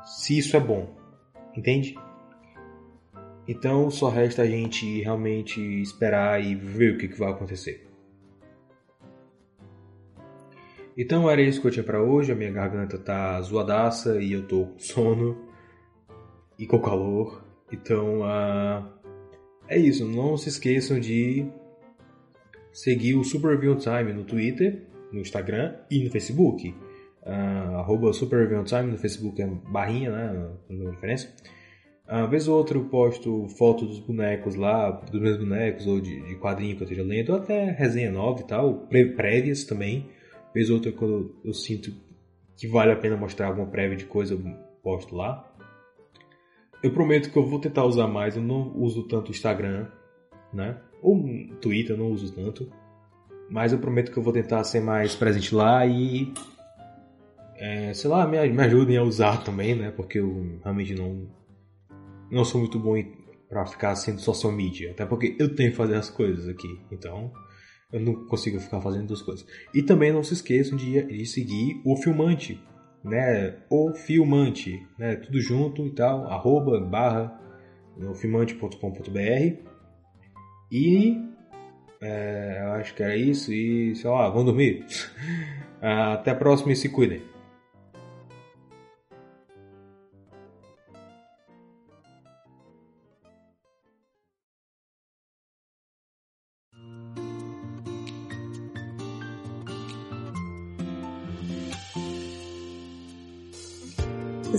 se isso é bom. Entende? Então só resta a gente realmente esperar e ver o que, que vai acontecer. Então era isso que eu tinha para hoje. A minha garganta tá zoadaça e eu tô com sono e com calor. Então, uh, é isso. Não se esqueçam de seguir o Super Review Time no Twitter, no Instagram e no Facebook. Uh, arroba Super Time no Facebook é barrinha, né? Tem diferença. Uh, vez ou outra eu posto foto dos bonecos lá, dos meus bonecos, ou de, de quadrinho que eu esteja lendo, ou até resenha nova e tal, prévias também. Vez ou outra quando eu sinto que vale a pena mostrar alguma prévia de coisa, eu posto lá. Eu prometo que eu vou tentar usar mais. Eu não uso tanto Instagram, né? Ou Twitter, eu não uso tanto. Mas eu prometo que eu vou tentar ser mais presente lá e. É, sei lá, me, me ajudem a usar também, né? Porque eu realmente não. Não sou muito bom para ficar sendo social media. Até porque eu tenho que fazer as coisas aqui. Então. Eu não consigo ficar fazendo duas coisas. E também não se esqueçam de, de seguir o Filmante né, o filmante, né, tudo junto e tal, arroba, barra, filmante.com.br e é, eu acho que era isso e sei lá, vão dormir. Até a próxima e se cuidem.